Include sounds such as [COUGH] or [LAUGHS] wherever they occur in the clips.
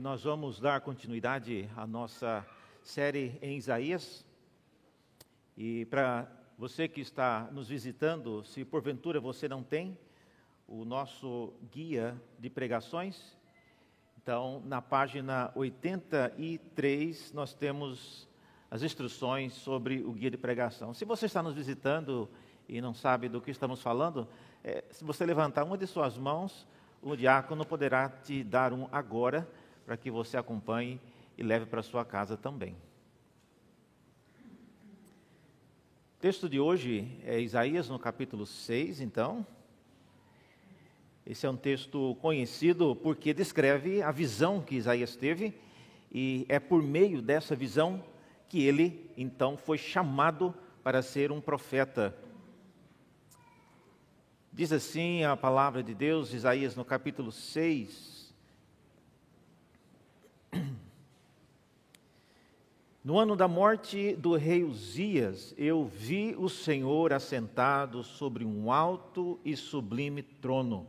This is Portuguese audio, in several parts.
Nós vamos dar continuidade à nossa série em Isaías. E para você que está nos visitando, se porventura você não tem o nosso guia de pregações, então na página 83 nós temos as instruções sobre o guia de pregação. Se você está nos visitando e não sabe do que estamos falando, é, se você levantar uma de suas mãos, o diácono poderá te dar um agora, para que você acompanhe e leve para sua casa também. O texto de hoje é Isaías no capítulo 6, então. Esse é um texto conhecido porque descreve a visão que Isaías teve, e é por meio dessa visão que ele, então, foi chamado para ser um profeta Diz assim a palavra de Deus, Isaías no capítulo 6. No ano da morte do rei Uzias, eu vi o Senhor assentado sobre um alto e sublime trono,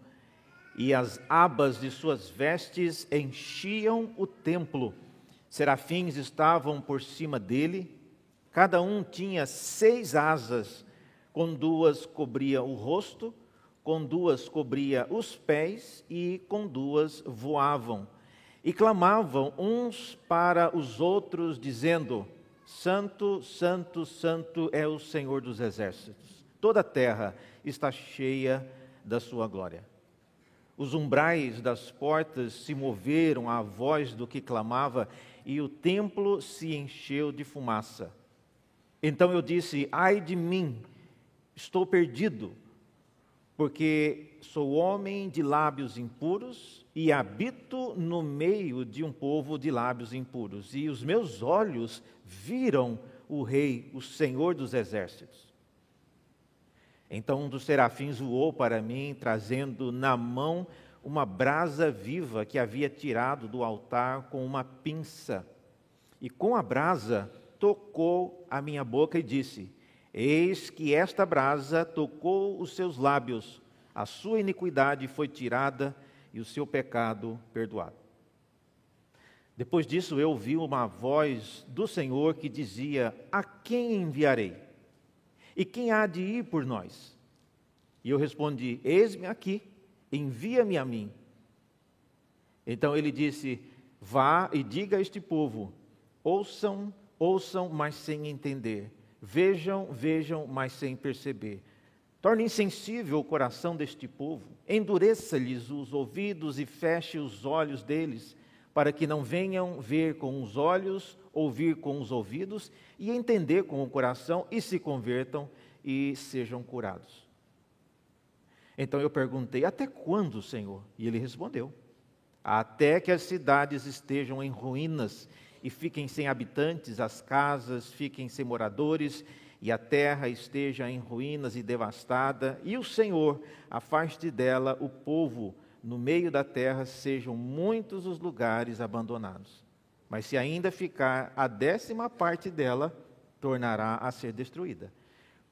e as abas de suas vestes enchiam o templo. Serafins estavam por cima dele, cada um tinha seis asas, com duas cobria o rosto, com duas cobria os pés e com duas voavam. E clamavam uns para os outros, dizendo: Santo, Santo, Santo é o Senhor dos exércitos. Toda a terra está cheia da sua glória. Os umbrais das portas se moveram à voz do que clamava, e o templo se encheu de fumaça. Então eu disse: Ai de mim, estou perdido porque sou homem de lábios impuros e habito no meio de um povo de lábios impuros, e os meus olhos viram o Rei, o Senhor dos exércitos. Então um dos serafins voou para mim, trazendo na mão uma brasa viva que havia tirado do altar com uma pinça. E com a brasa tocou a minha boca e disse: Eis que esta brasa tocou os seus lábios, a sua iniquidade foi tirada e o seu pecado perdoado. Depois disso eu ouvi uma voz do Senhor que dizia: A quem enviarei? E quem há de ir por nós? E eu respondi: Eis-me aqui, envia-me a mim. Então ele disse: Vá e diga a este povo: Ouçam, ouçam, mas sem entender Vejam, vejam, mas sem perceber. Torne insensível o coração deste povo, endureça-lhes os ouvidos e feche os olhos deles, para que não venham ver com os olhos, ouvir com os ouvidos e entender com o coração e se convertam e sejam curados. Então eu perguntei: Até quando, Senhor? E ele respondeu: Até que as cidades estejam em ruínas e fiquem sem habitantes, as casas fiquem sem moradores, e a terra esteja em ruínas e devastada, e o Senhor afaste dela o povo, no meio da terra sejam muitos os lugares abandonados. Mas se ainda ficar a décima parte dela, tornará a ser destruída,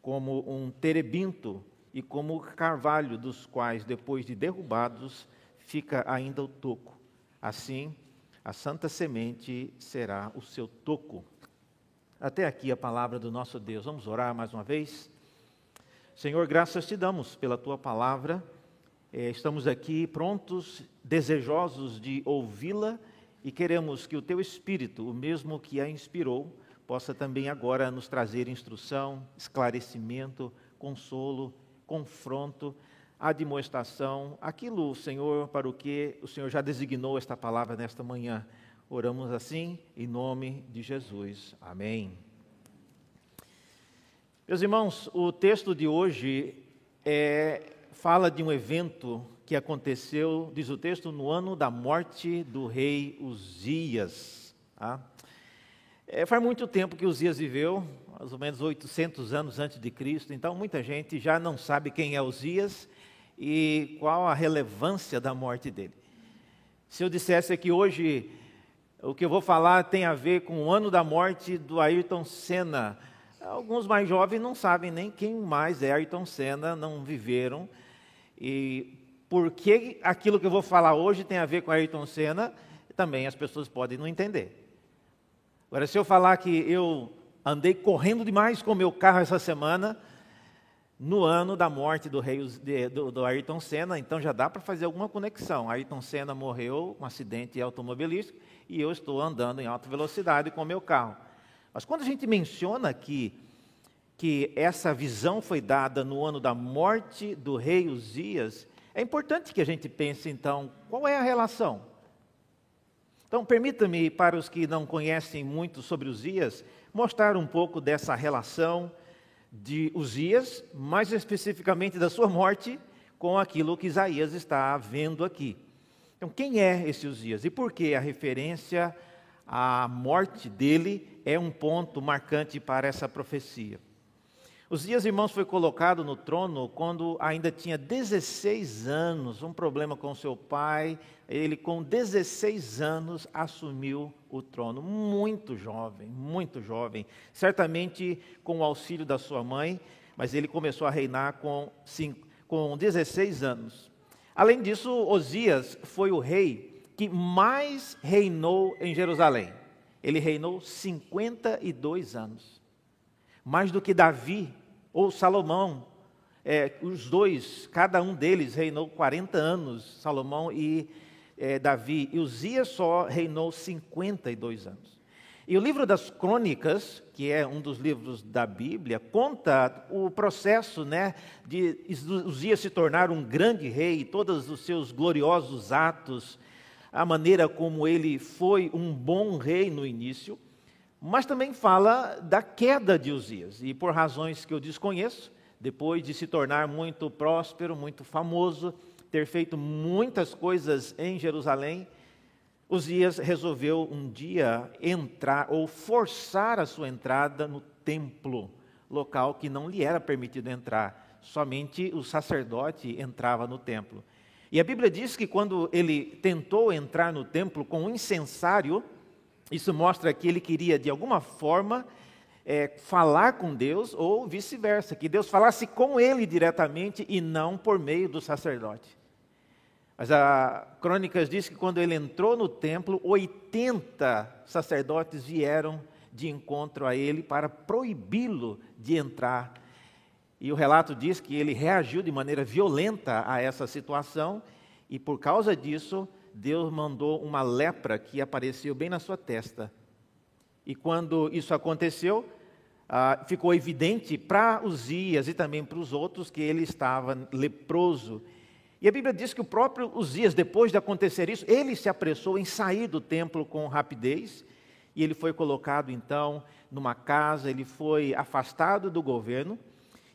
como um terebinto e como carvalho, dos quais, depois de derrubados, fica ainda o toco. Assim, a santa semente será o seu toco. Até aqui a palavra do nosso Deus. Vamos orar mais uma vez? Senhor, graças te damos pela tua palavra. É, estamos aqui prontos, desejosos de ouvi-la e queremos que o teu Espírito, o mesmo que a inspirou, possa também agora nos trazer instrução, esclarecimento, consolo, confronto admoestação, aquilo, Senhor, para o que o Senhor já designou esta palavra nesta manhã. Oramos assim, em nome de Jesus. Amém. Meus irmãos, o texto de hoje é, fala de um evento que aconteceu, diz o texto, no ano da morte do rei Uzias. Tá? É, faz muito tempo que Uzias viveu, mais ou menos 800 anos antes de Cristo, então muita gente já não sabe quem é Uzias e qual a relevância da morte dele. Se eu dissesse que hoje o que eu vou falar tem a ver com o ano da morte do Ayrton Senna, alguns mais jovens não sabem nem quem mais é Ayrton Senna, não viveram. E por que aquilo que eu vou falar hoje tem a ver com Ayrton Senna, também as pessoas podem não entender. Agora, se eu falar que eu andei correndo demais com meu carro essa semana, no ano da morte do, rei, do, do Ayrton Senna, então já dá para fazer alguma conexão. Ayrton Senna morreu um acidente automobilístico e eu estou andando em alta velocidade com o meu carro. Mas quando a gente menciona aqui que essa visão foi dada no ano da morte do rei Uzias, é importante que a gente pense então, qual é a relação? Então, permita-me, para os que não conhecem muito sobre Uzias, mostrar um pouco dessa relação de Uzias, mais especificamente da sua morte, com aquilo que Isaías está vendo aqui. Então, quem é esse Uzias e por que a referência à morte dele é um ponto marcante para essa profecia? Os dias irmãos foi colocado no trono quando ainda tinha 16 anos, um problema com seu pai. Ele, com 16 anos, assumiu o trono, muito jovem, muito jovem, certamente com o auxílio da sua mãe, mas ele começou a reinar com, com 16 anos. Além disso, Osias foi o rei que mais reinou em Jerusalém. Ele reinou 52 anos mais do que Davi ou Salomão. É, os dois, cada um deles reinou 40 anos, Salomão e é, Davi. E Uzias só reinou 52 anos. E o livro das Crônicas, que é um dos livros da Bíblia, conta o processo né, de Uzias se tornar um grande rei, todos os seus gloriosos atos, a maneira como ele foi um bom rei no início mas também fala da queda de Uzias, e por razões que eu desconheço, depois de se tornar muito próspero, muito famoso, ter feito muitas coisas em Jerusalém, Uzias resolveu um dia entrar ou forçar a sua entrada no templo, local que não lhe era permitido entrar, somente o sacerdote entrava no templo. E a Bíblia diz que quando ele tentou entrar no templo com um incensário, isso mostra que ele queria, de alguma forma, é, falar com Deus, ou vice-versa, que Deus falasse com ele diretamente e não por meio do sacerdote. Mas a Crônicas diz que quando ele entrou no templo, 80 sacerdotes vieram de encontro a ele para proibi-lo de entrar. E o relato diz que ele reagiu de maneira violenta a essa situação, e por causa disso, Deus mandou uma lepra que apareceu bem na sua testa. E quando isso aconteceu, ah, ficou evidente para Uzias e também para os outros que ele estava leproso. E a Bíblia diz que o próprio Uzias, depois de acontecer isso, ele se apressou em sair do templo com rapidez. E ele foi colocado então numa casa, ele foi afastado do governo.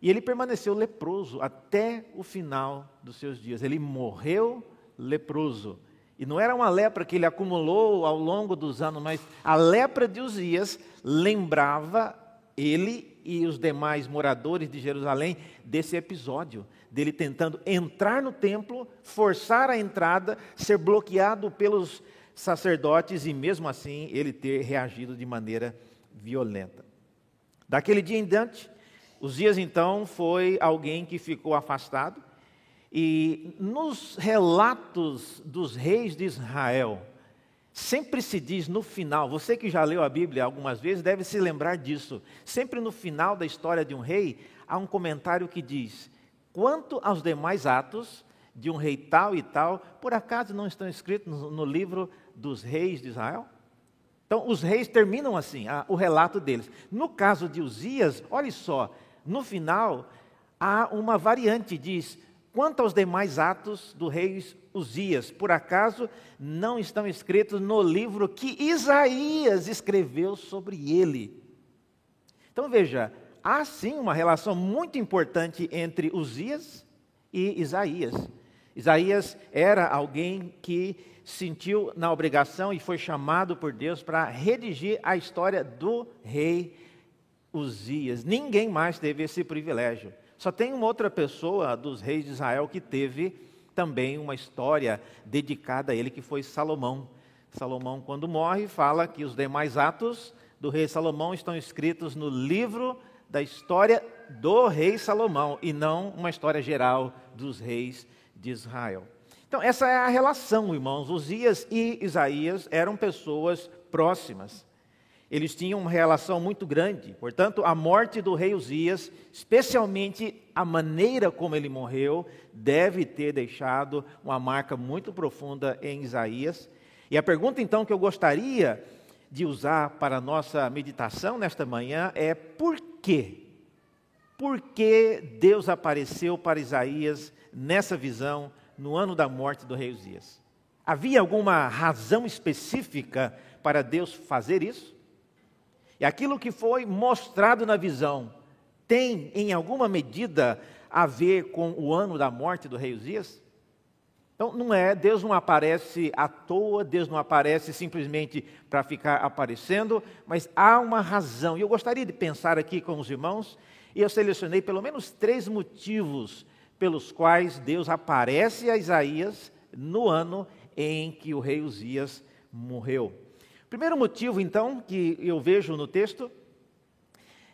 E ele permaneceu leproso até o final dos seus dias. Ele morreu leproso. E não era uma lepra que ele acumulou ao longo dos anos, mas a lepra de Uzias lembrava ele e os demais moradores de Jerusalém desse episódio, dele tentando entrar no templo, forçar a entrada, ser bloqueado pelos sacerdotes e mesmo assim ele ter reagido de maneira violenta. Daquele dia em diante, Uzias então foi alguém que ficou afastado, e nos relatos dos reis de Israel, sempre se diz no final, você que já leu a Bíblia algumas vezes deve se lembrar disso. Sempre no final da história de um rei, há um comentário que diz: quanto aos demais atos de um rei tal e tal, por acaso não estão escritos no, livro dos reis de Israel? Então, os reis terminam assim, a, o relato deles. No caso de Uzias, olhe só, no final há uma variante, diz: Quanto aos demais atos do rei Uzias, por acaso não estão escritos no livro que Isaías escreveu sobre ele? Então veja, há sim uma relação muito importante entre Uzias e Isaías. Isaías era alguém que sentiu na obrigação e foi chamado por Deus para redigir a história do rei Uzias. Ninguém mais teve esse privilégio. Só tem uma outra pessoa dos reis de Israel que teve também uma história dedicada a ele, que foi Salomão. Salomão, quando morre, fala que os demais atos do rei Salomão estão escritos no livro da história do rei Salomão e não uma história geral dos reis de Israel. Então, essa é a relação, irmãos. Uzias e Isaías eram pessoas próximas. Eles tinham uma relação muito grande. Portanto, a morte do rei Uzias, especialmente a maneira como ele morreu, deve ter deixado uma marca muito profunda em Isaías. E a pergunta, então, que eu gostaria de usar para a nossa meditação nesta manhã é: por quê? Por que Deus apareceu para Isaías nessa visão no ano da morte do rei Uzias. Havia alguma razão específica para Deus fazer isso? E aquilo que foi mostrado na visão tem, em alguma medida, a ver com o ano da morte do rei Uzias? Então, não é, Deus não aparece à toa, Deus não aparece simplesmente para ficar aparecendo, mas há uma razão. E eu gostaria de pensar aqui com os irmãos, e eu selecionei pelo menos três motivos pelos quais Deus aparece a Isaías no ano em que o rei Uzias morreu. Primeiro motivo, então, que eu vejo no texto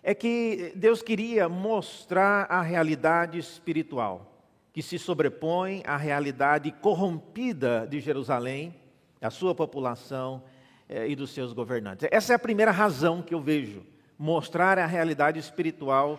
é que Deus queria mostrar a realidade espiritual que se sobrepõe à realidade corrompida de Jerusalém, da sua população eh, e dos seus governantes. Essa é a primeira razão que eu vejo, mostrar a realidade espiritual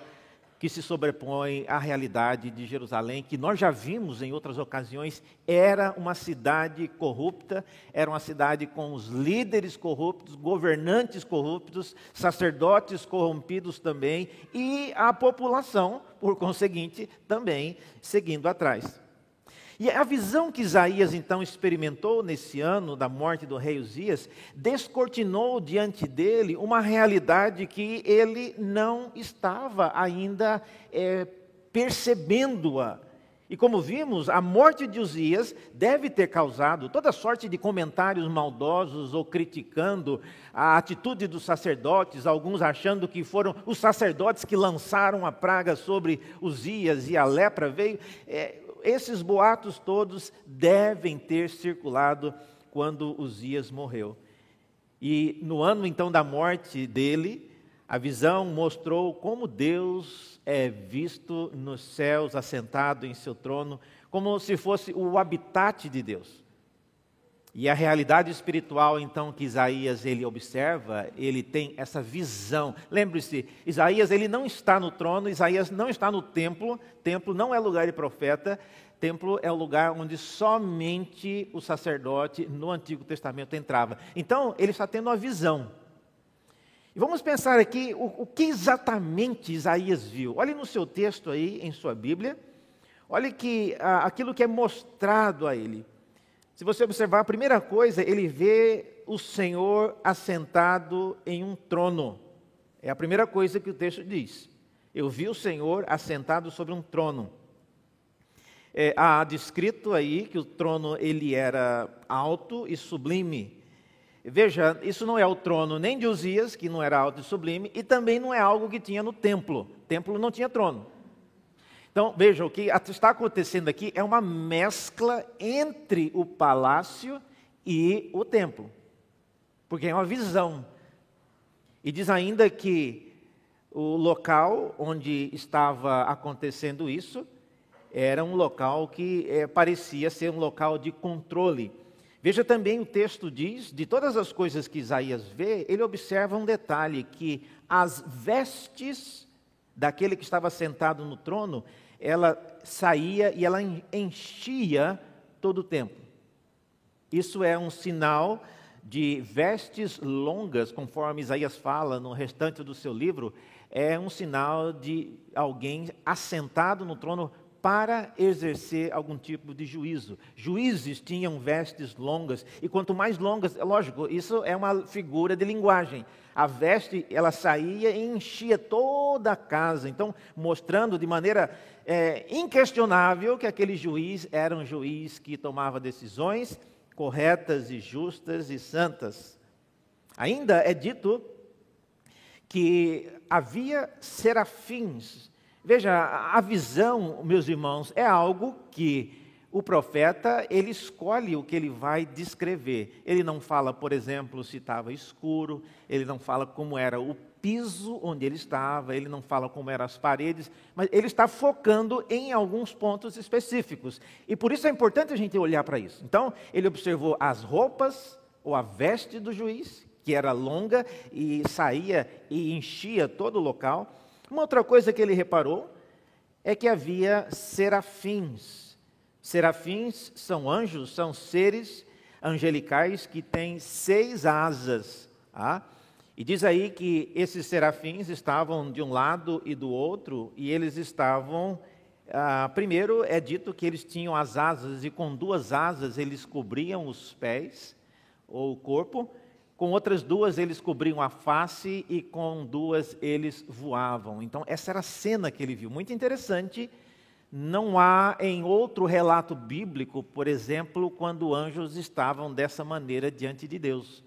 que se sobrepõe à realidade de Jerusalém, que nós já vimos em outras ocasiões, era uma cidade corrupta, era uma cidade com os líderes corruptos, governantes corruptos, sacerdotes corrompidos também, e a população, por conseguinte, também seguindo atrás. E a visão que Isaías então experimentou nesse ano da morte do rei Uzias descortinou diante dele uma realidade que ele não estava ainda é, percebendo-a. E como vimos, a morte de Uzias deve ter causado toda sorte de comentários maldosos ou criticando a atitude dos sacerdotes, alguns achando que foram os sacerdotes que lançaram a praga sobre Uzias e a lepra veio. É, esses boatos todos devem ter circulado quando Uzias morreu. E no ano então da morte dele, a visão mostrou como Deus é visto nos céus, assentado em seu trono, como se fosse o habitat de Deus. E a realidade espiritual, então, que Isaías ele observa, ele tem essa visão. Lembre-se, Isaías ele não está no trono, Isaías não está no templo, templo não é lugar de profeta, templo é o lugar onde somente o sacerdote no Antigo Testamento entrava. Então, ele está tendo uma visão. E vamos pensar aqui o, o que exatamente Isaías viu. Olhe no seu texto aí, em sua Bíblia, olhe que ah, aquilo que é mostrado a ele. Se você observar, a primeira coisa, ele vê o Senhor assentado em um trono. É a primeira coisa que o texto diz. Eu vi o Senhor assentado sobre um trono. É, há descrito aí que o trono ele era alto e sublime. Veja, isso não é o trono nem de Uzias, que não era alto e sublime, e também não é algo que tinha no templo. O templo não tinha trono. Então, veja, o que está acontecendo aqui é uma mescla entre o palácio e o templo, porque é uma visão. E diz ainda que o local onde estava acontecendo isso era um local que é, parecia ser um local de controle. Veja também o texto diz, de todas as coisas que Isaías vê, ele observa um detalhe que as vestes daquele que estava sentado no trono ela saía e ela enchia todo o templo. Isso é um sinal de vestes longas, conforme Isaías fala no restante do seu livro, é um sinal de alguém assentado no trono para exercer algum tipo de juízo. Juízes tinham vestes longas, e quanto mais longas, é lógico, isso é uma figura de linguagem. A veste, ela saía e enchia toda a casa, então, mostrando de maneira é, inquestionável que aquele juiz era um juiz que tomava decisões corretas e justas e santas. Ainda é dito que havia serafins Veja, a visão, meus irmãos, é algo que o profeta, ele escolhe o que ele vai descrever. Ele não fala, por exemplo, se estava escuro, ele não fala como era o piso onde ele estava, ele não fala como eram as paredes, mas ele está focando em alguns pontos específicos. E por isso é importante a gente olhar para isso. Então, ele observou as roupas ou a veste do juiz, que era longa e saía e enchia todo o local. Uma outra coisa que ele reparou é que havia serafins. Serafins são anjos, são seres angelicais que têm seis asas. Ah? E diz aí que esses serafins estavam de um lado e do outro, e eles estavam. Ah, primeiro é dito que eles tinham as asas, e com duas asas eles cobriam os pés ou o corpo, com outras duas eles cobriam a face e com duas eles voavam. Então, essa era a cena que ele viu. Muito interessante. Não há em outro relato bíblico, por exemplo, quando anjos estavam dessa maneira diante de Deus.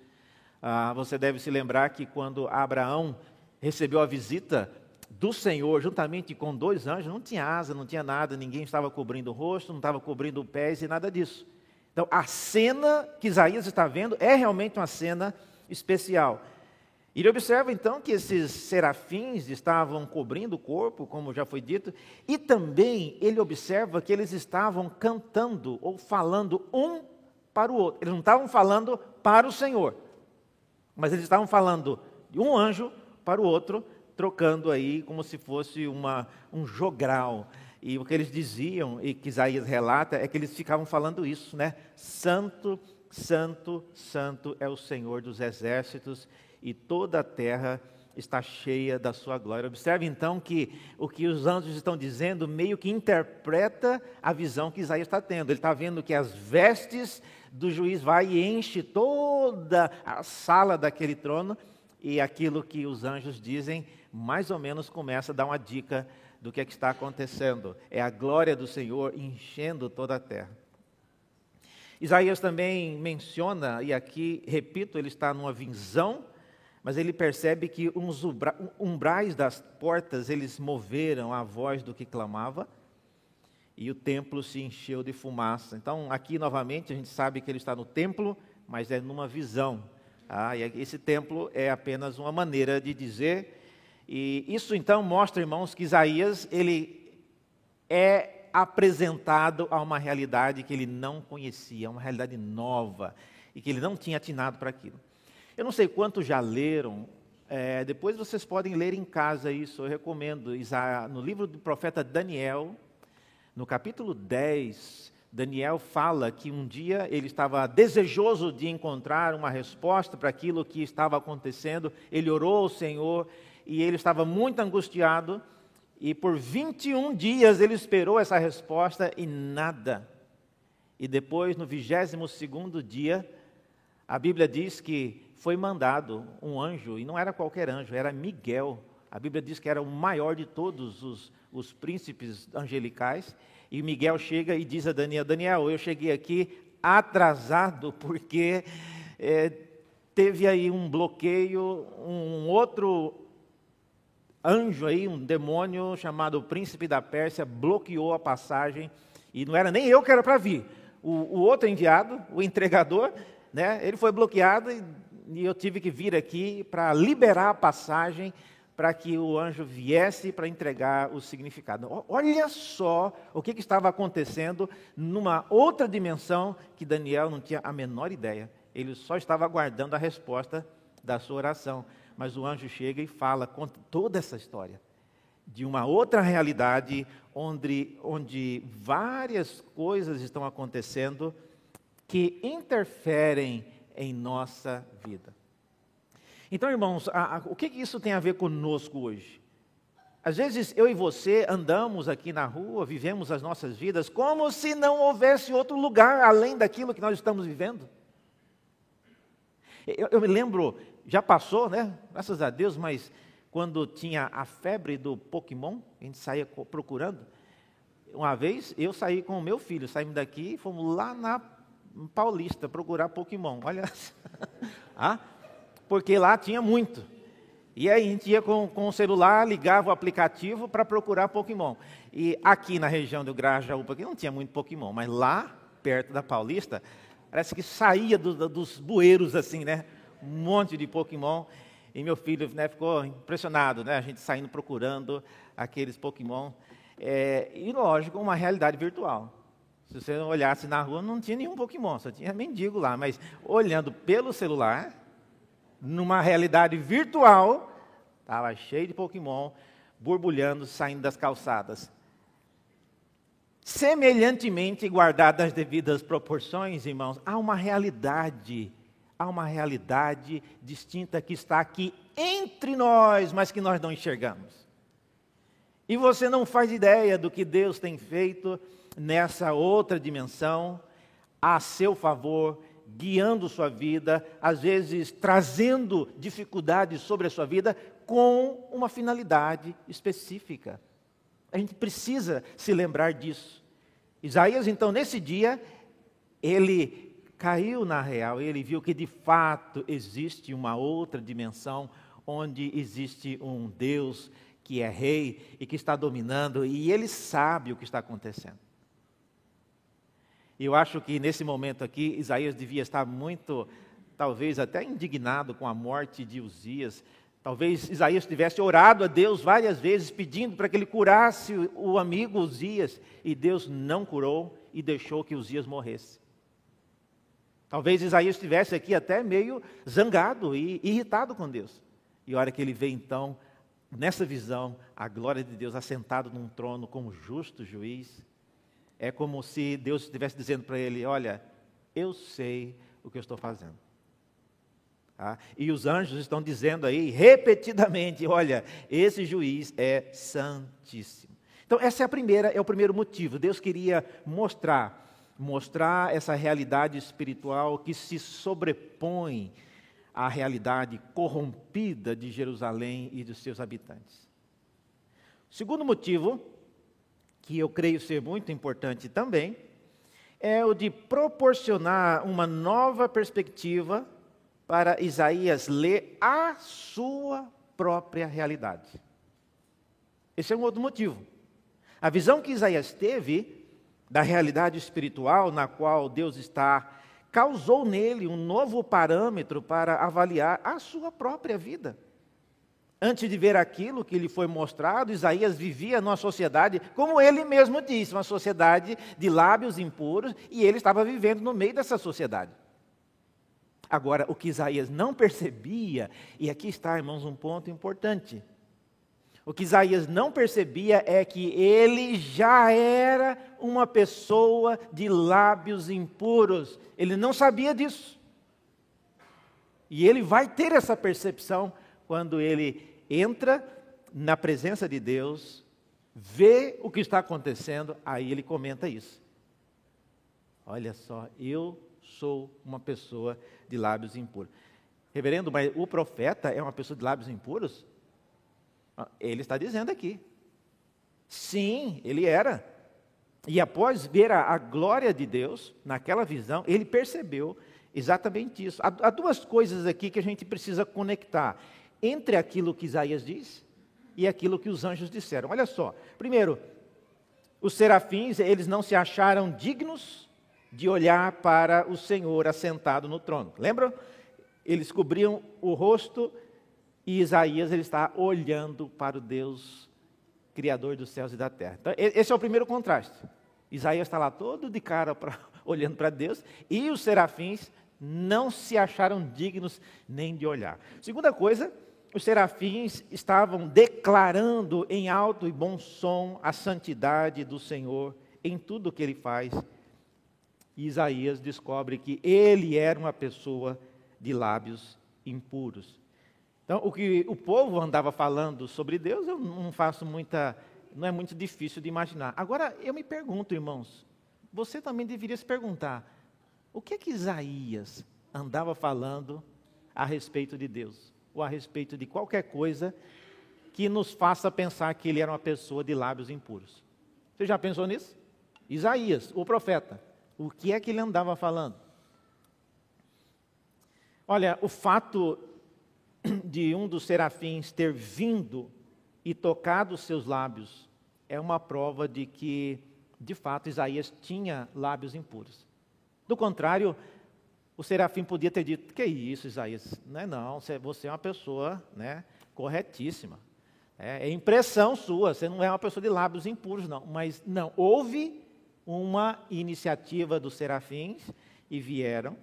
Ah, você deve se lembrar que quando Abraão recebeu a visita do Senhor, juntamente com dois anjos, não tinha asa, não tinha nada, ninguém estava cobrindo o rosto, não estava cobrindo pés e nada disso. Então, a cena que Isaías está vendo é realmente uma cena especial. Ele observa então que esses serafins estavam cobrindo o corpo, como já foi dito, e também ele observa que eles estavam cantando ou falando um para o outro. Eles não estavam falando para o Senhor, mas eles estavam falando de um anjo para o outro, trocando aí como se fosse uma, um jogral. E o que eles diziam, e que Isaías relata, é que eles ficavam falando isso, né? Santo, santo, santo é o Senhor dos exércitos, e toda a terra está cheia da sua glória. Observe então que o que os anjos estão dizendo meio que interpreta a visão que Isaías está tendo. Ele está vendo que as vestes do juiz vai e enche toda a sala daquele trono, e aquilo que os anjos dizem mais ou menos começa a dar uma dica do que, é que está acontecendo. É a glória do Senhor enchendo toda a terra. Isaías também menciona, e aqui, repito, ele está numa visão, mas ele percebe que uns umbrais das portas eles moveram a voz do que clamava, e o templo se encheu de fumaça. Então, aqui novamente, a gente sabe que ele está no templo, mas é numa visão. Ah, e esse templo é apenas uma maneira de dizer e isso então mostra, irmãos, que Isaías ele é apresentado a uma realidade que ele não conhecia, uma realidade nova e que ele não tinha atinado para aquilo. Eu não sei quantos já leram, é, depois vocês podem ler em casa isso, eu recomendo. No livro do profeta Daniel, no capítulo 10, Daniel fala que um dia ele estava desejoso de encontrar uma resposta para aquilo que estava acontecendo, ele orou ao Senhor e ele estava muito angustiado, e por 21 dias ele esperou essa resposta e nada. E depois, no 22 dia, a Bíblia diz que foi mandado um anjo, e não era qualquer anjo, era Miguel. A Bíblia diz que era o maior de todos os, os príncipes angelicais. E Miguel chega e diz a Daniel: Daniel, eu cheguei aqui atrasado porque é, teve aí um bloqueio, um outro anjo aí, um demônio chamado Príncipe da Pérsia, bloqueou a passagem, e não era nem eu que era para vir. O, o, outro enviado, o entregador, né, ele foi bloqueado e, e eu tive que vir aqui para liberar a passagem para que o anjo viesse para entregar o significado. Olha só o que, que estava acontecendo numa outra dimensão que Daniel não tinha a menor ideia. Ele só estava aguardando a resposta da sua oração. Mas o anjo chega e fala, conta toda essa história de uma outra realidade onde, onde várias coisas estão acontecendo que interferem em nossa vida. Então, irmãos, a, a, o que, que isso tem a ver conosco hoje? Às vezes eu e você andamos aqui na rua, vivemos as nossas vidas como se não houvesse outro lugar além daquilo que nós estamos vivendo. Eu, eu me lembro já passou, né? Graças a Deus, mas quando tinha a febre do Pokémon, a gente saía procurando. Uma vez eu saí com o meu filho, saímos daqui e fomos lá na Paulista procurar Pokémon. Olha, [LAUGHS] ah, porque lá tinha muito. E aí a gente ia com, com o celular, ligava o aplicativo para procurar Pokémon. E aqui na região do Grajaú, porque não tinha muito Pokémon, mas lá, perto da Paulista, parece que saía do, dos bueiros assim, né? Um monte de Pokémon. E meu filho né, ficou impressionado, né? A gente saindo procurando aqueles Pokémon. É, e lógico, uma realidade virtual. Se você olhasse na rua, não tinha nenhum Pokémon, só tinha mendigo lá. Mas olhando pelo celular, numa realidade virtual, estava cheio de Pokémon borbulhando, saindo das calçadas. Semelhantemente, guardadas as devidas proporções, irmãos, há uma realidade, há uma realidade distinta que está aqui entre nós, mas que nós não enxergamos. E você não faz ideia do que Deus tem feito nessa outra dimensão, a seu favor, guiando sua vida, às vezes trazendo dificuldades sobre a sua vida com uma finalidade específica. A gente precisa se lembrar disso. Isaías, então, nesse dia, ele caiu na real, ele viu que de fato existe uma outra dimensão onde existe um Deus que é rei e que está dominando, e ele sabe o que está acontecendo. Eu acho que nesse momento aqui, Isaías devia estar muito, talvez até indignado com a morte de Uzias. Talvez Isaías tivesse orado a Deus várias vezes, pedindo para que ele curasse o amigo Uzias, e Deus não curou e deixou que Uzias morresse. Talvez Isaías estivesse aqui até meio zangado e irritado com Deus. E a hora que ele vê então, nessa visão, a glória de Deus assentado num trono como justo juiz, é como se Deus estivesse dizendo para ele: Olha, eu sei o que eu estou fazendo. Tá? E os anjos estão dizendo aí repetidamente: Olha, esse juiz é santíssimo. Então, essa é a primeira, é o primeiro motivo. Deus queria mostrar, mostrar essa realidade espiritual que se sobrepõe à realidade corrompida de Jerusalém e dos seus habitantes. Segundo motivo que eu creio ser muito importante também, é o de proporcionar uma nova perspectiva para Isaías ler a sua própria realidade. Esse é um outro motivo. A visão que Isaías teve da realidade espiritual na qual Deus está causou nele um novo parâmetro para avaliar a sua própria vida. Antes de ver aquilo que lhe foi mostrado, Isaías vivia numa sociedade, como ele mesmo disse, uma sociedade de lábios impuros, e ele estava vivendo no meio dessa sociedade. Agora, o que Isaías não percebia, e aqui está, irmãos, um ponto importante. O que Isaías não percebia é que ele já era uma pessoa de lábios impuros. Ele não sabia disso. E ele vai ter essa percepção quando ele entra na presença de Deus, vê o que está acontecendo, aí ele comenta isso. Olha só, eu sou uma pessoa de lábios impuros. Reverendo, mas o profeta é uma pessoa de lábios impuros? Ah, ele está dizendo aqui. Sim, ele era. E após ver a, a glória de Deus, naquela visão, ele percebeu exatamente isso. Há, há duas coisas aqui que a gente precisa conectar entre aquilo que Isaías diz e aquilo que os anjos disseram. Olha só. Primeiro, os serafins, eles não se acharam dignos de olhar para o Senhor assentado no trono. Lembram? Eles cobriam o rosto e Isaías ele está olhando para o Deus criador dos céus e da terra. Então, esse é o primeiro contraste. Isaías está lá todo de cara pra, [LAUGHS] olhando para Deus e os serafins não se acharam dignos nem de olhar. Segunda coisa, os serafins estavam declarando em alto e bom som a santidade do Senhor em tudo o que ele faz. E Isaías descobre que ele era uma pessoa de lábios impuros. Então, o que o povo andava falando sobre Deus, eu não faço muita, não é muito difícil de imaginar. Agora, eu me pergunto, irmãos, você também deveria se perguntar: o que é que Isaías andava falando a respeito de Deus? ou a respeito de qualquer coisa que nos faça pensar que ele era uma pessoa de lábios impuros. Você já pensou nisso? Isaías, o profeta, o que é que ele andava falando? Olha, o fato [COUGHS] de um dos serafins ter vindo e tocado os seus lábios é uma prova de que, de fato, Isaías tinha lábios impuros. Do contrário, o serafim podia ter dito: Que isso, Isaías? Não é, não, você é uma pessoa né, corretíssima. É, é impressão sua, você não é uma pessoa de lábios impuros, não. Mas não, houve uma iniciativa dos serafins e vieram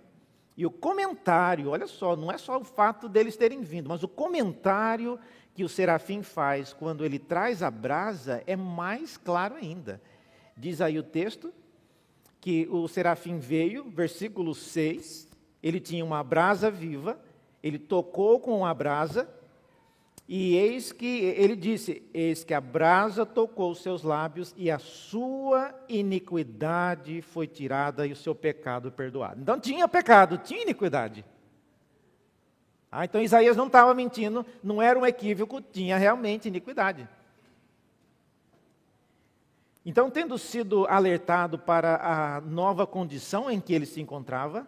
e o comentário, olha só, não é só o fato deles terem vindo, mas o comentário que o serafim faz quando ele traz a brasa é mais claro ainda. Diz aí o texto que o serafim veio, versículo 6, ele tinha uma brasa viva, ele tocou com a brasa e eis que ele disse: Eis que a brasa tocou os seus lábios e a sua iniquidade foi tirada e o seu pecado perdoado. Então tinha pecado, tinha iniquidade. Ah, então Isaías não estava mentindo, não era um equívoco, tinha realmente iniquidade. Então, tendo sido alertado para a nova condição em que ele se encontrava,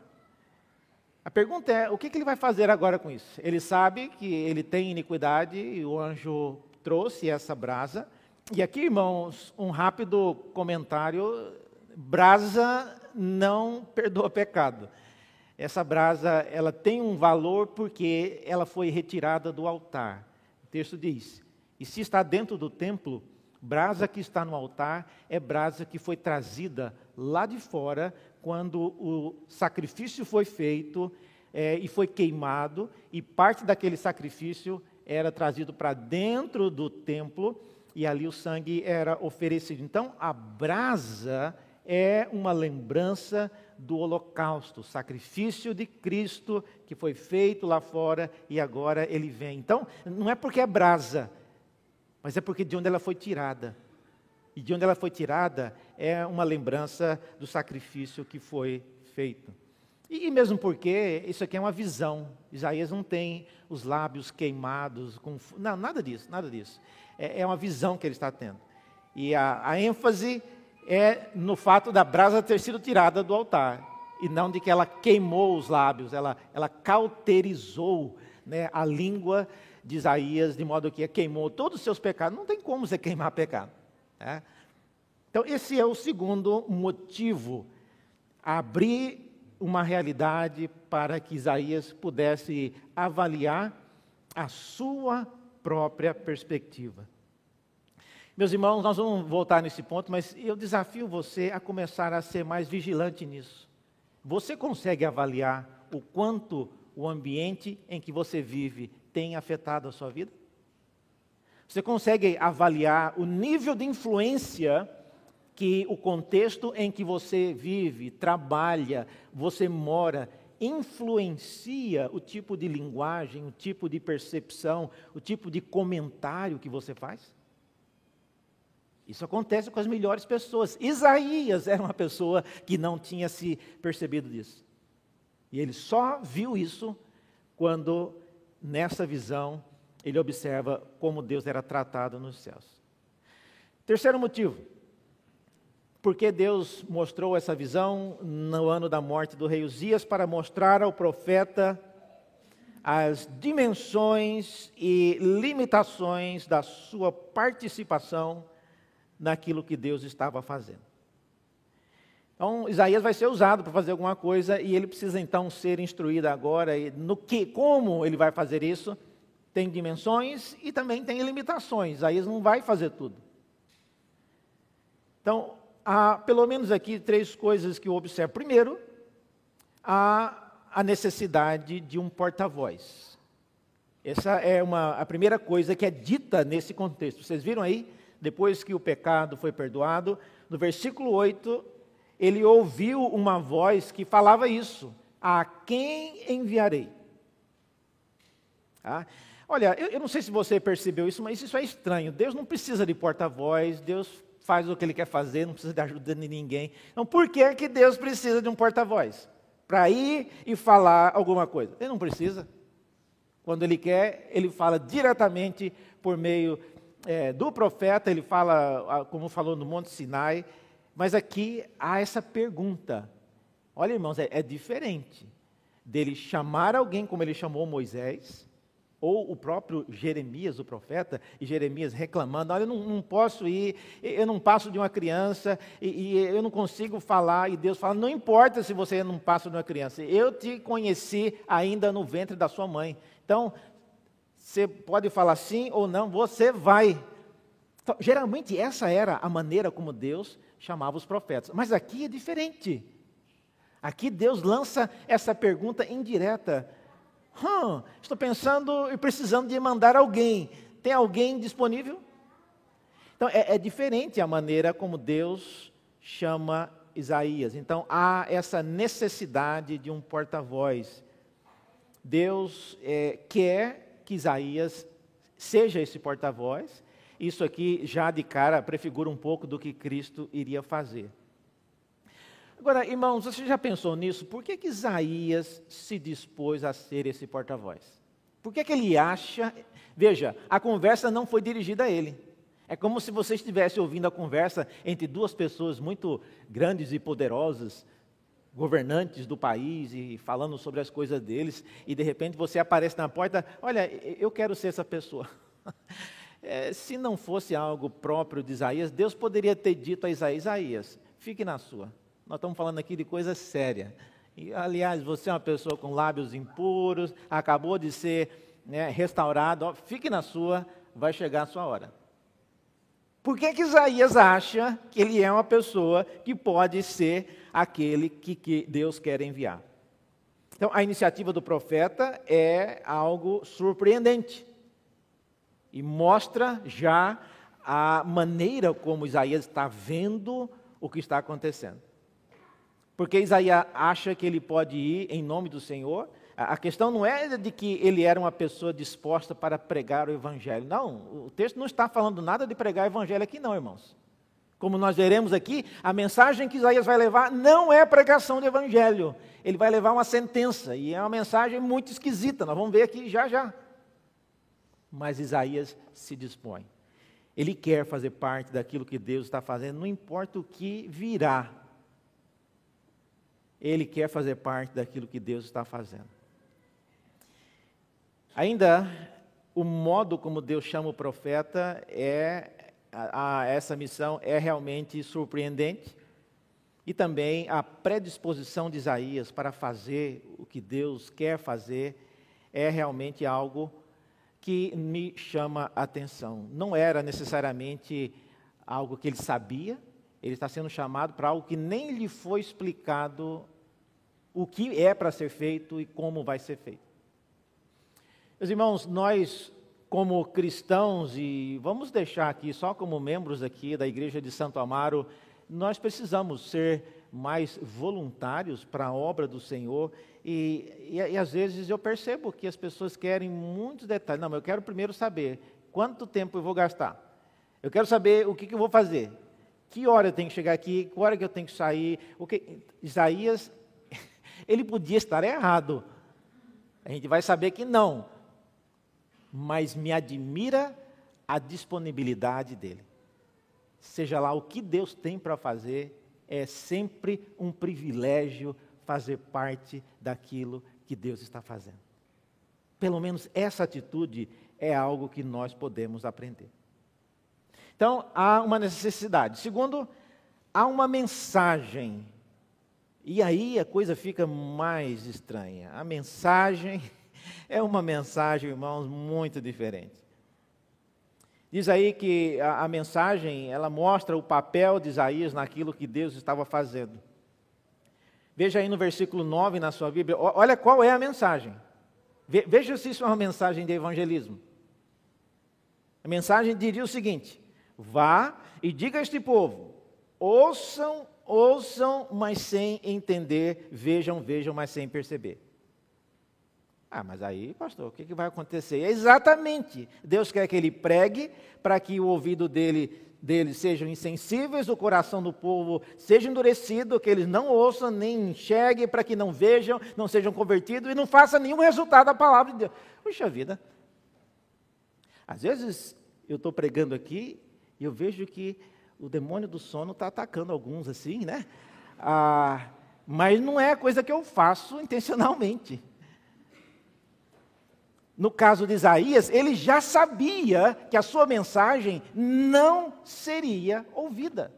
a pergunta é: o que, que ele vai fazer agora com isso? Ele sabe que ele tem iniquidade e o anjo trouxe essa brasa. E aqui, irmãos, um rápido comentário: brasa não perdoa pecado. Essa brasa, ela tem um valor porque ela foi retirada do altar. O texto diz: e se está dentro do templo, brasa que está no altar é brasa que foi trazida lá de fora quando o sacrifício foi feito é, e foi queimado, e parte daquele sacrifício era trazido para dentro do templo, e ali o sangue era oferecido. Então, a brasa é uma lembrança do holocausto, sacrifício de Cristo que foi feito lá fora e agora ele vem. Então, não é porque é brasa, mas é porque de onde ela foi tirada. E de onde ela foi tirada é uma lembrança do sacrifício que foi feito. E mesmo porque isso aqui é uma visão. Isaías não tem os lábios queimados, com... não, nada disso, nada disso. É, é uma visão que ele está tendo. E a, a ênfase é no fato da brasa ter sido tirada do altar, e não de que ela queimou os lábios, ela, ela cauterizou né, a língua de Isaías, de modo que queimou todos os seus pecados. Não tem como você queimar pecado. Né? Então, esse é o segundo motivo. Abrir uma realidade para que Isaías pudesse avaliar a sua própria perspectiva. Meus irmãos, nós vamos voltar nesse ponto, mas eu desafio você a começar a ser mais vigilante nisso. Você consegue avaliar o quanto o ambiente em que você vive tem afetado a sua vida? Você consegue avaliar o nível de influência que o contexto em que você vive, trabalha, você mora, influencia o tipo de linguagem, o tipo de percepção, o tipo de comentário que você faz? Isso acontece com as melhores pessoas. Isaías era uma pessoa que não tinha se percebido disso. E ele só viu isso quando, nessa visão, ele observa como Deus era tratado nos céus. Terceiro motivo, porque Deus mostrou essa visão no ano da morte do rei Uzias para mostrar ao profeta as dimensões e limitações da sua participação naquilo que Deus estava fazendo. Então, Isaías vai ser usado para fazer alguma coisa e ele precisa então ser instruído agora no que, como ele vai fazer isso. Tem dimensões e também tem limitações. Isaías não vai fazer tudo. Então, há pelo menos aqui três coisas que eu observo. Primeiro, há a necessidade de um porta-voz. Essa é uma, a primeira coisa que é dita nesse contexto. Vocês viram aí? Depois que o pecado foi perdoado, no versículo 8, ele ouviu uma voz que falava isso: A quem enviarei? Ah, olha, eu, eu não sei se você percebeu isso, mas isso é estranho. Deus não precisa de porta-voz, Deus faz o que ele quer fazer, não precisa de ajuda de ninguém. Então, por que, que Deus precisa de um porta-voz? Para ir e falar alguma coisa. Ele não precisa. Quando ele quer, ele fala diretamente por meio é, do profeta, ele fala, como falou no Monte Sinai, mas aqui há essa pergunta. Olha, irmãos, é, é diferente dele chamar alguém como ele chamou Moisés Ou o próprio Jeremias, o profeta, e Jeremias reclamando: Olha, eu não, não posso ir, eu não passo de uma criança, e, e, eu não consigo falar. E Deus fala: Não importa se você não passa de uma criança, eu te conheci ainda no ventre da sua mãe. Então, você pode falar sim ou não, você vai. Então, geralmente, essa era a maneira como Deus chamava os profetas. Mas aqui é diferente. Aqui Deus lança essa pergunta indireta Hum, estou pensando e precisando de mandar alguém. Tem alguém disponível? Então, é, é diferente a maneira como Deus chama Isaías. Então, há essa necessidade de um porta-voz. Deus é, quer que Isaías seja esse porta-voz. Isso aqui já de cara prefigura um pouco do que Cristo iria fazer. Agora, irmãos, você já pensou nisso? Por que, que Isaías se dispôs a ser esse porta-voz? Por que, que ele acha. Veja, a conversa não foi dirigida a ele. É como se você estivesse ouvindo a conversa entre duas pessoas muito grandes e poderosas, governantes do país e falando sobre as coisas deles, e de repente você aparece na porta: Olha, eu quero ser essa pessoa. [LAUGHS] É, se não fosse algo próprio de Isaías, Deus poderia ter dito a Isaías: Isaías, fique na sua. Nós estamos falando aqui de coisa séria. E, aliás, você é uma pessoa com lábios impuros, acabou de ser né, restaurado, ó, fique na sua, vai chegar a sua hora. Por que, que Isaías acha que ele é uma pessoa que pode ser aquele que, que Deus quer enviar? Então, a iniciativa do profeta é algo surpreendente e mostra já a maneira como Isaías está vendo o que está acontecendo. Porque Isaías acha que ele pode ir em nome do Senhor. A questão não é de que ele era uma pessoa disposta para pregar o Evangelho. Não, o texto não está falando nada de pregar o Evangelho aqui, não, irmãos. Como nós veremos aqui, a mensagem que Isaías vai levar não é pregação do Evangelho. Ele vai levar uma sentença, e é uma mensagem muito esquisita, nós vamos ver aqui já já. Mas Isaías se dispõe. Ele quer fazer parte daquilo que Deus está fazendo, não importa o que virá ele quer fazer parte daquilo que Deus está fazendo. Ainda, o modo como Deus chama o profeta é a, a essa missão é realmente surpreendente. E também a predisposição de Isaías para fazer o que Deus quer fazer é realmente algo que me chama a atenção. Não era necessariamente algo que ele sabia, ele está sendo chamado para algo que nem lhe foi explicado o que é para ser feito e como vai ser feito. Meus irmãos, nós como cristãos e vamos deixar aqui só como membros aqui da igreja de Santo Amaro, nós precisamos ser mais voluntários para a obra do Senhor e, e, e, às vezes eu percebo que as pessoas querem muitos detalhes. Não, mas eu quero primeiro saber quanto tempo eu vou gastar. Eu quero saber o que, que eu vou fazer. Que hora eu tenho que chegar aqui? Que hora que eu tenho que sair? O que... Isaías, [LAUGHS] ele podia estar errado. A gente vai saber que não. Mas me admira a disponibilidade dele. Seja lá o que Deus tem para fazer, é sempre um privilégio fazer parte daquilo que Deus está fazendo. Pelo menos essa atitude é algo que nós podemos aprender. Então, há uma necessidade. Segundo, há uma mensagem. E aí a coisa fica mais estranha. A mensagem [LAUGHS] é uma mensagem, irmãos, muito diferente. Diz aí que a, a, mensagem, ela mostra o papel de Isaías naquilo que Deus estava fazendo. Veja aí no versículo 9 na sua Bíblia, olha qual é a mensagem. Veja se isso é uma mensagem de evangelismo. A mensagem diria o seguinte: Vá e diga a este povo: ouçam, ouçam, mas sem entender, vejam, vejam, mas sem perceber. Ah, mas aí, pastor, o que, vai acontecer? É exatamente. Deus quer que ele pregue para que o ouvido dele, dele sejam insensíveis, o coração do povo seja endurecido, que eles não ouçam nem enxerguem, para que não vejam, não sejam convertidos e não faça nenhum resultado da palavra de Deus. Puxa vida. Às vezes eu estou pregando aqui e eu vejo que o demônio do sono está atacando alguns assim, né? Ah, mas não é coisa que eu faço intencionalmente. no caso de Isaías, ele já sabia que a sua mensagem não seria ouvida.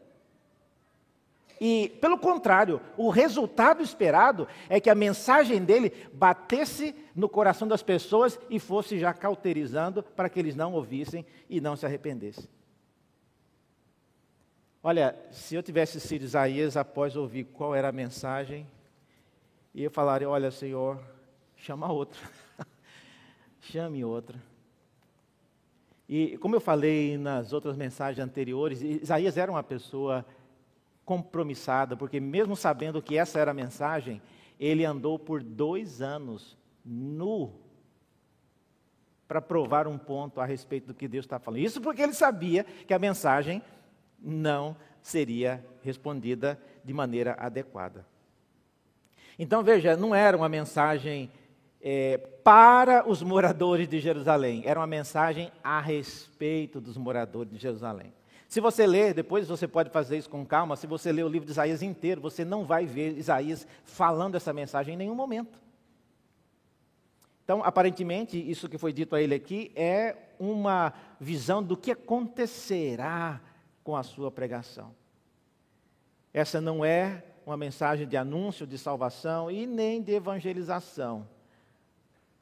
E, pelo contrário, o resultado esperado é que a mensagem dele batesse no coração das pessoas e fosse já cauterizando para que eles não ouvissem e não se arrependessem. Olha, se eu tivesse sido Isaías após ouvir qual era a mensagem, ia falar: Olha, Senhor, chama outra. [LAUGHS] chame outra. E como eu falei nas outras mensagens anteriores, Isaías era uma pessoa compromissada, porque mesmo sabendo que essa era a mensagem, ele andou por dois anos nu para provar um ponto a respeito do que Deus está falando. Isso porque ele sabia que a mensagem não seria respondida de maneira adequada. Então veja, não era uma mensagem é, para os moradores de Jerusalém, era uma mensagem a respeito dos moradores de Jerusalém. Se você ler, depois você pode fazer isso com calma, se você ler o livro de Isaías inteiro, você não vai ver Isaías falando essa mensagem em nenhum momento. Então, aparentemente, isso que foi dito a ele aqui é uma visão do que acontecerá com a sua pregação. Essa não é uma mensagem de anúncio de salvação e nem de evangelização.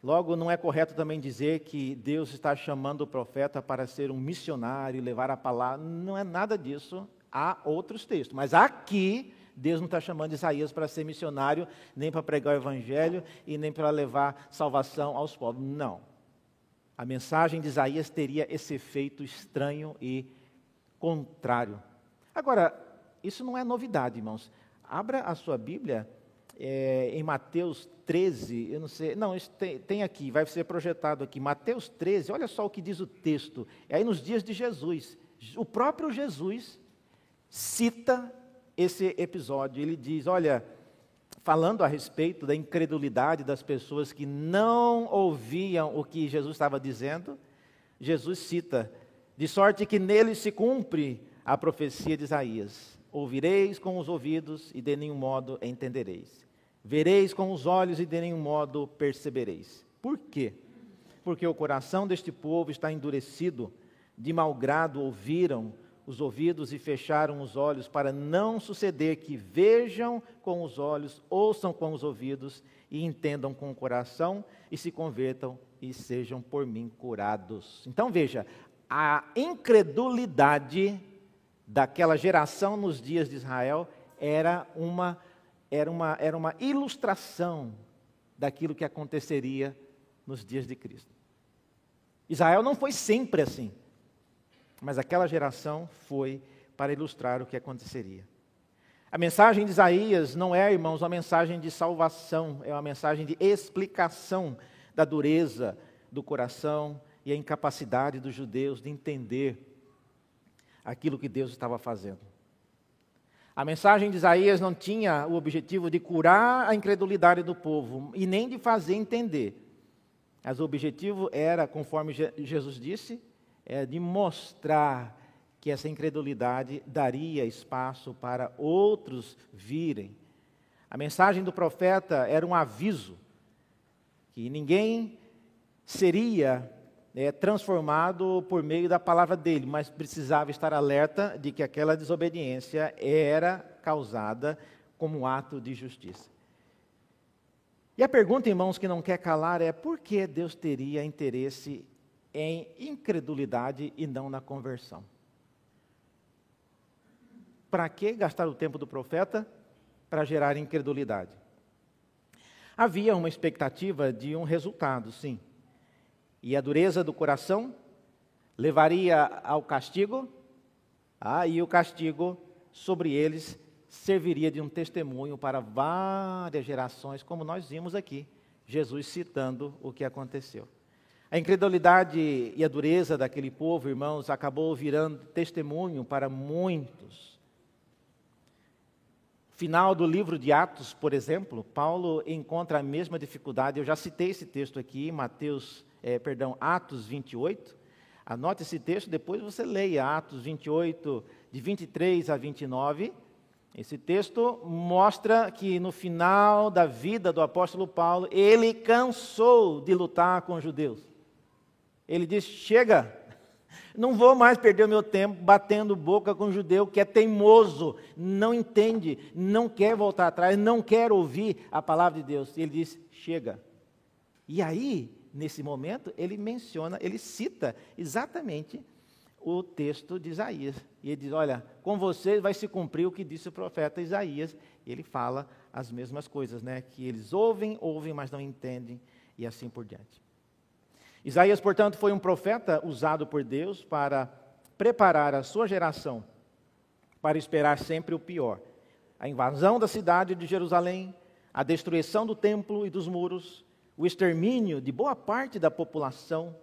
Logo, não é correto também dizer que Deus está chamando o profeta para ser um missionário e levar a palavra. Não é nada disso. Há outros textos. Mas aqui, Deus não está chamando Isaías para ser missionário, nem para pregar o evangelho e nem para levar salvação aos povos. Não. A mensagem de Isaías teria esse efeito estranho e contrário. Agora, isso não é novidade, irmãos. Abra a sua Bíblia é, em Mateus 13, eu não sei, não, tem, tem, aqui, vai ser projetado aqui. Mateus 13, olha só o que diz o texto. É aí nos dias de Jesus. O próprio Jesus cita esse episódio. Ele diz: Olha, falando a respeito da incredulidade das pessoas que não ouviam o que Jesus estava dizendo, Jesus cita: De sorte que nele se cumpre a profecia de Isaías. Ouvireis com os ouvidos e de nenhum modo entendereis. Vereis com os olhos e de nenhum modo percebereis. Por quê? Porque o coração deste povo está endurecido, de mau grado ouviram os ouvidos e fecharam os olhos, para não suceder que vejam com os olhos, ouçam com os ouvidos e entendam com o coração e se convertam e sejam por mim curados. Então veja, a incredulidade daquela geração nos dias de Israel era uma era uma, era uma ilustração daquilo que aconteceria nos dias de Cristo. Israel não foi sempre assim, mas aquela geração foi para ilustrar o que aconteceria. A mensagem de Isaías não é, irmãos, uma mensagem de salvação, é uma mensagem de explicação da dureza do coração a incapacidade dos judeus de entender aquilo que Deus estava fazendo. A mensagem de Isaías não tinha o objetivo de curar a incredulidade do povo e nem de fazer entender. Mas o objetivo era, conforme Jesus disse, é de mostrar que essa incredulidade daria espaço para outros virem. A mensagem do profeta era um aviso que ninguém seria é, transformado por meio da palavra dele, mas precisava estar alerta de que aquela desobediência era causada como ato de justiça. E a pergunta, irmãos, que não quer calar é: por que Deus teria interesse em incredulidade e não na conversão? Para que gastar o tempo do profeta para gerar incredulidade? Havia uma expectativa de um resultado, sim. E a dureza do coração levaria ao castigo, ah, e o castigo sobre eles serviria de um testemunho para várias gerações, como nós vimos aqui, Jesus citando o que aconteceu. A incredulidade e a dureza daquele povo, irmãos, acabou virando testemunho para muitos. Final do livro de Atos, por exemplo, Paulo encontra a mesma dificuldade. Eu já citei esse texto aqui, Mateus é, perdão, Atos 28. Anote esse texto, depois você leia Atos 28, de 23 a 29. Esse texto mostra que no final da vida do apóstolo Paulo, ele cansou de lutar com os judeus. Ele disse: Chega, não vou mais perder o meu tempo batendo boca com um judeu que é teimoso, não entende, não quer voltar atrás, não quer ouvir a palavra de Deus. Ele diz: Chega. E aí, nesse momento, ele menciona, ele cita exatamente o texto de Isaías. E ele diz: Olha, com vocês vai se cumprir o que disse o profeta Isaías. E ele fala as mesmas coisas, né? Que eles ouvem, ouvem, mas não entendem, e assim por diante. Isaías, portanto, foi um profeta usado por Deus para preparar a sua geração para esperar sempre o pior: a invasão da cidade de Jerusalém, a destruição do templo e dos muros, o extermínio de boa parte da população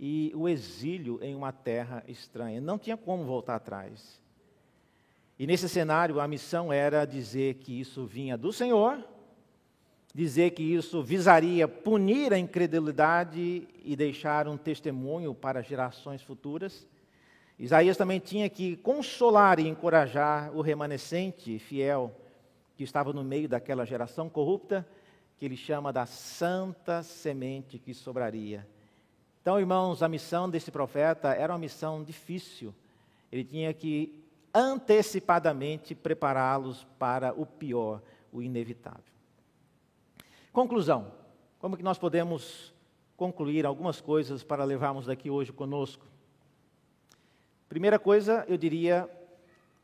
e o exílio em uma terra estranha. Não tinha como voltar atrás. E nesse cenário, a missão era dizer que isso vinha do Senhor, dizer que isso visaria punir a incredulidade e deixar um testemunho para gerações futuras. Isaías também tinha que consolar e encorajar o remanescente fiel que estava no meio daquela geração corrupta, que ele chama da santa semente que sobraria. Então, irmãos, a missão desse profeta era uma missão difícil. Ele tinha que antecipadamente prepará-los para o pior, o inevitável. Conclusão: como que nós podemos concluir algumas coisas para levarmos daqui hoje conosco? Primeira coisa, eu diria,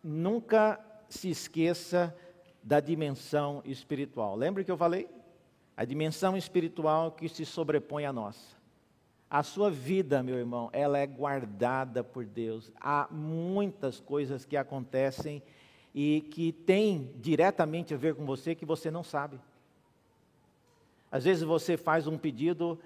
nunca se esqueça da dimensão espiritual. Lembra que eu falei? A dimensão espiritual que se sobrepõe à nossa. A sua vida, meu irmão, ela é guardada por Deus. Há muitas coisas que acontecem e que têm diretamente a ver com você que você não sabe. Às vezes você faz um pedido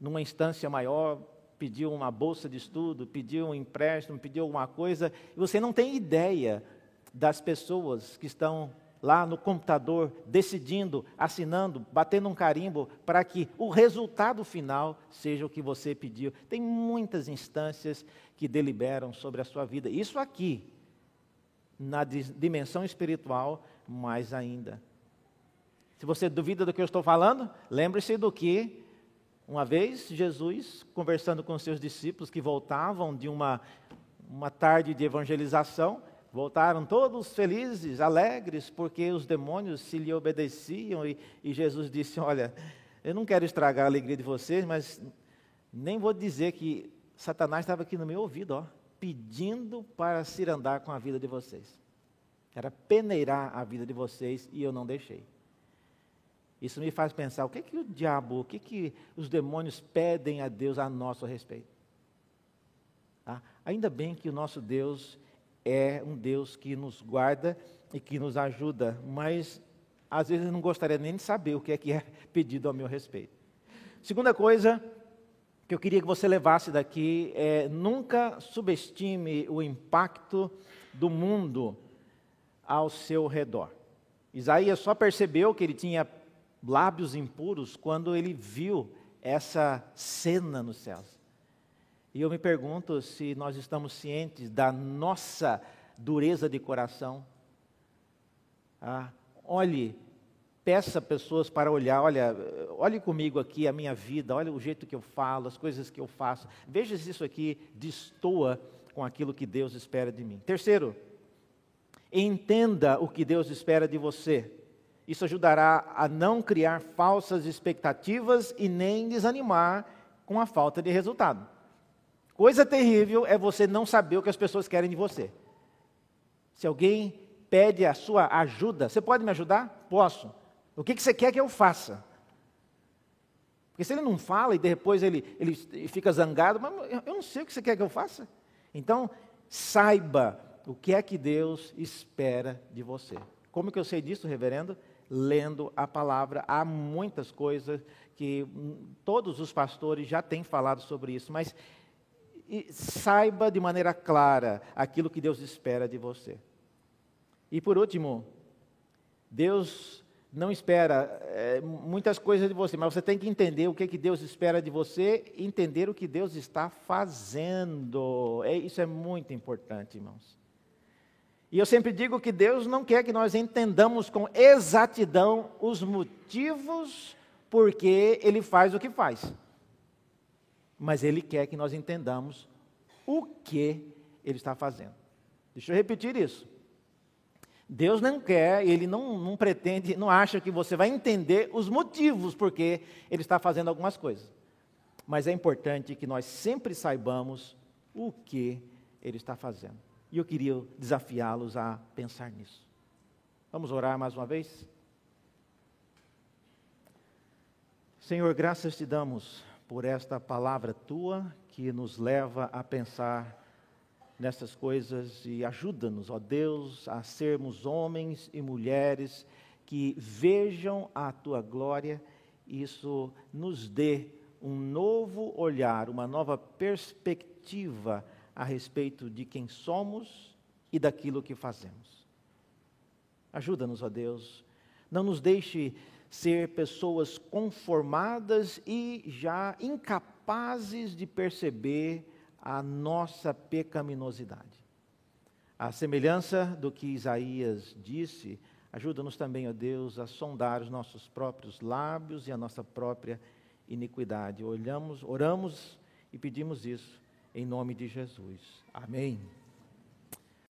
numa instância maior, pediu uma bolsa de estudo, pediu um empréstimo, pediu alguma coisa, e você não tem ideia das pessoas que estão lá no computador, decidindo, assinando, batendo um carimbo para que o resultado final seja o que você pediu. Tem muitas instâncias que deliberam sobre a sua vida. Isso aqui, na dimensão espiritual, mais ainda. Se você duvida do que eu estou falando, lembre-se do que uma vez Jesus, conversando com seus discípulos que voltavam de uma, uma tarde de evangelização, Voltaram todos felizes, alegres, porque os demônios se lhe obedeciam e, e Jesus disse: Olha, eu não quero estragar a alegria de vocês, mas nem vou dizer que Satanás estava aqui no meu ouvido, ó, pedindo para se andar com a vida de vocês. Era peneirar a vida de vocês e eu não deixei. Isso me faz pensar, o que que o diabo, o que que os demônios pedem a Deus a nosso respeito? Ah, ainda bem que o nosso Deus é um Deus que nos guarda e que nos ajuda, mas às vezes não gostaria nem de saber o que é que é [LAUGHS] pedido ao meu respeito. Segunda coisa que eu queria que você levasse daqui é nunca subestime o impacto do mundo ao seu redor. Isaías só percebeu que ele tinha lábios impuros quando ele viu essa cena nos céus. E eu me pergunto se nós estamos cientes da nossa dureza de coração. Ah, olhe, peça pessoas para olhar, olha, olhe comigo aqui a minha vida, olha o jeito que eu falo, as coisas que eu faço. Veja se isso aqui destoa com aquilo que Deus espera de mim. Terceiro, entenda o que Deus espera de você. Isso ajudará a não criar falsas expectativas e nem desanimar com a falta de resultado. Coisa terrível é você não saber o que as pessoas querem de você. Se alguém pede a sua ajuda, você pode me ajudar? Posso. O que, você quer que eu faça? Porque se ele não fala e depois ele, ele fica zangado, mas eu não sei o que você quer que eu faça. Então, saiba o que é que Deus espera de você. Como que eu sei disso, reverendo? Lendo a palavra. Há muitas coisas que hum, todos os pastores já têm falado sobre isso, mas e saiba de maneira clara aquilo que Deus espera de você. E por último, Deus não espera é, muitas coisas de você, mas você tem que entender o que, que Deus espera de você, entender o que Deus está fazendo. É, isso é muito importante, irmãos. E eu sempre digo que Deus não quer que nós entendamos com exatidão os motivos porque Ele faz o que faz. Mas Ele quer que nós entendamos o que Ele está fazendo. Deixa eu repetir isso. Deus não quer, Ele não, não pretende, não acha que você vai entender os motivos porque Ele está fazendo algumas coisas. Mas é importante que nós sempre saibamos o que Ele está fazendo. E eu queria desafiá-los a pensar nisso. Vamos orar mais uma vez? Senhor, graças te damos por esta palavra tua que nos leva a pensar nessas coisas e ajuda-nos, ó Deus, a sermos homens e mulheres que vejam a tua glória isso nos dê um novo olhar, uma nova perspectiva a respeito de quem somos e daquilo que fazemos. Ajuda-nos, ó Deus, não nos deixe ser pessoas conformadas e já incapazes de perceber a nossa pecaminosidade. A semelhança do que Isaías disse, ajuda-nos também, ó Deus, a sondar os nossos próprios lábios e a nossa própria iniquidade. Olhamos, oramos e pedimos isso em nome de Jesus. Amém.